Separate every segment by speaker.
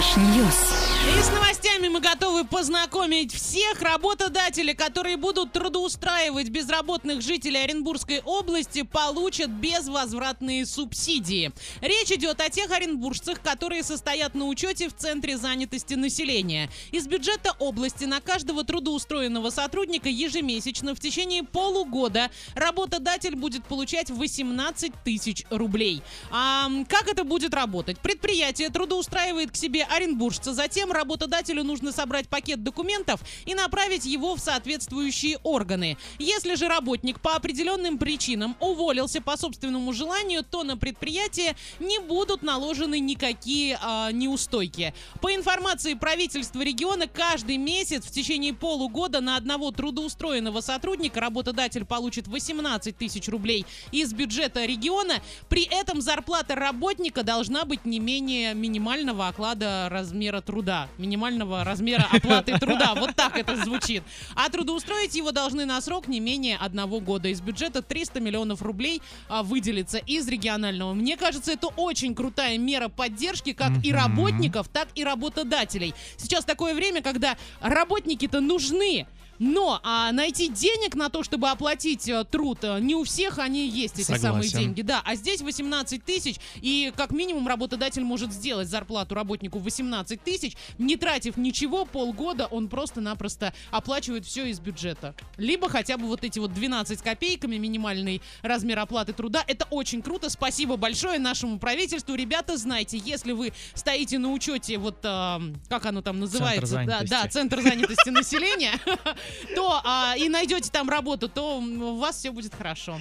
Speaker 1: Trash news.
Speaker 2: И с новостями мы готовы познакомить всех работодателей, которые будут трудоустраивать безработных жителей Оренбургской области, получат безвозвратные субсидии. Речь идет о тех оренбуржцах, которые состоят на учете в Центре занятости населения. Из бюджета области на каждого трудоустроенного сотрудника ежемесячно в течение полугода работодатель будет получать 18 тысяч рублей. А как это будет работать? Предприятие трудоустраивает к себе оренбуржца, затем работодателю нужно собрать пакет документов и направить его в соответствующие органы. Если же работник по определенным причинам уволился по собственному желанию, то на предприятие не будут наложены никакие а, неустойки. По информации правительства региона, каждый месяц в течение полугода на одного трудоустроенного сотрудника работодатель получит 18 тысяч рублей из бюджета региона. При этом зарплата работника должна быть не менее минимального оклада размера труда минимального размера оплаты труда. Вот так это звучит. А трудоустроить его должны на срок не менее одного года. Из бюджета 300 миллионов рублей а, выделится из регионального. Мне кажется, это очень крутая мера поддержки как и работников, так и работодателей. Сейчас такое время, когда работники-то нужны. Но а, найти денег на то, чтобы оплатить а, труд, а, не у всех они есть, эти
Speaker 3: Согласен.
Speaker 2: самые деньги. Да, а здесь 18 тысяч, и как минимум работодатель может сделать зарплату работнику 18 тысяч, не тратив ничего, полгода он просто-напросто оплачивает все из бюджета. Либо хотя бы вот эти вот 12 копейками минимальный размер оплаты труда. Это очень круто. Спасибо большое нашему правительству. Ребята, знайте, если вы стоите на учете, вот а, как оно там называется, да,
Speaker 3: занятости.
Speaker 2: да, центр занятости населения, то а, и найдете там работу, то у вас все будет хорошо.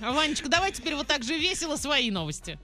Speaker 2: Ванечка, давай теперь вот так же весело свои новости.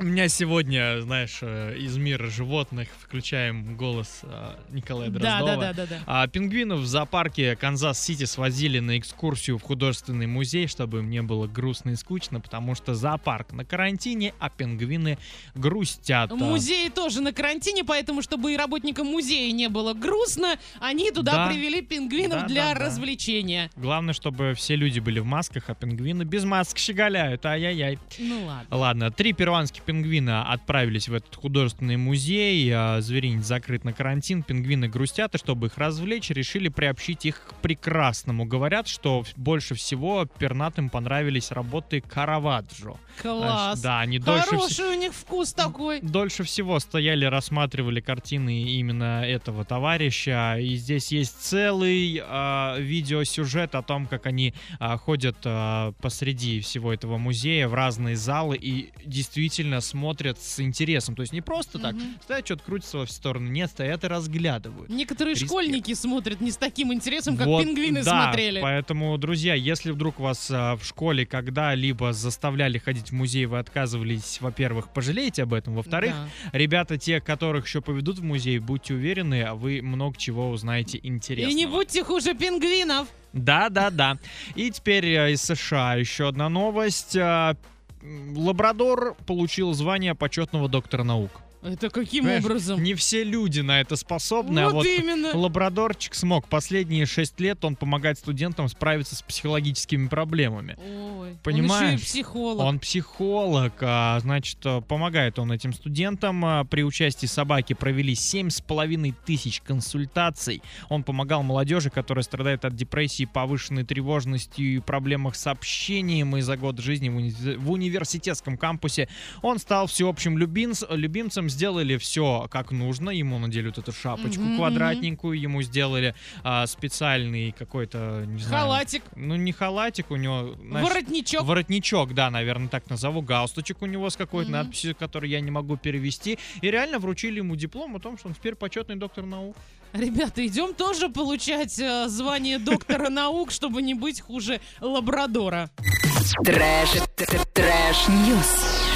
Speaker 3: У меня сегодня, знаешь, э, из мира животных включаем голос э, Николая
Speaker 2: Да,
Speaker 3: Дроздова.
Speaker 2: да, да, да, да.
Speaker 3: А пингвинов в зоопарке Канзас-Сити свозили на экскурсию в художественный музей, чтобы им не было грустно и скучно, потому что зоопарк на карантине, а пингвины грустят.
Speaker 2: Музеи тоже на карантине, поэтому, чтобы и работникам музея не было грустно, они туда
Speaker 3: Да.
Speaker 2: привели пингвинов
Speaker 3: Да,
Speaker 2: для
Speaker 3: да, да.
Speaker 2: развлечения.
Speaker 3: Главное, чтобы все люди были в масках, а пингвины без масок щеголяют. Ай-яй-яй.
Speaker 2: Ну ладно.
Speaker 3: Ладно, три перуанских пингвина отправились в этот художественный музей. а, Зверинец закрыт на карантин. Пингвины грустят, и чтобы их развлечь, решили приобщить их к прекрасному. Говорят, что больше всего пернатым понравились работы Караваджо.
Speaker 2: Класс.
Speaker 3: Да, они дольше,
Speaker 2: Хороший у них вкус такой.
Speaker 3: дольше всего стояли, рассматривали картины именно этого товарища. И здесь есть целый а, видеосюжет о том, как они а, ходят а, посреди всего этого музея в разные залы и действительно смотрят с интересом. То есть не просто так
Speaker 2: Мгм.
Speaker 3: стоят, что-то крутятся во все стороны. Нет, стоят и разглядывают.
Speaker 2: Некоторые
Speaker 3: Респект.
Speaker 2: школьники смотрят не с таким интересом, как
Speaker 3: Вот,
Speaker 2: пингвины
Speaker 3: да,
Speaker 2: смотрели.
Speaker 3: Поэтому, друзья, если вдруг вас а, в школе когда-либо заставляли ходить в музей, вы отказывались, во-первых, пожалеете об этом, во-вторых,
Speaker 2: Да.
Speaker 3: Ребята, те, которых еще поведут в музей, будьте уверены, а вы много чего узнаете интересного.
Speaker 2: И не будьте хуже пингвинов.
Speaker 3: Да, да, да. И теперь э, из США еще одна новость. А, Лабрадор получил звание почетного доктора наук.
Speaker 2: Это каким
Speaker 3: Понимаешь,
Speaker 2: образом?
Speaker 3: Не все люди на это способны, а
Speaker 2: вот,
Speaker 3: вот
Speaker 2: именно.
Speaker 3: лабрадорчик смог. Последние шесть лет он помогает студентам справиться с психологическими проблемами.
Speaker 2: Ой,
Speaker 3: Понимаешь?
Speaker 2: Он еще и психолог.
Speaker 3: Он психолог, а, значит, э, помогает он этим студентам. А, При участии собаки провели семь с половиной тысяч консультаций. Он помогал молодежи, которая страдает от депрессии, повышенной тревожности и проблемах с общением. И за год жизни в, уни- в университетском кампусе он стал всеобщим любимц- любимцем. Сделали все как нужно. Ему надели вот эту шапочку
Speaker 2: Мгм,
Speaker 3: квадратненькую, ему сделали а, специальный какой-то, не знаю...
Speaker 2: Халатик,
Speaker 3: Ну, не халатик, у него... знаешь,
Speaker 2: воротничок.
Speaker 3: Воротничок, да, наверное, так назову. Галстучек у него с какой-то
Speaker 2: Мгм.
Speaker 3: надписью, которую я не могу перевести. И реально вручили ему диплом о том, что он теперь почетный доктор наук.
Speaker 2: Ребята, идем тоже получать э, звание доктора наук, чтобы не быть хуже лабрадора.
Speaker 1: Trash, trash, trash news.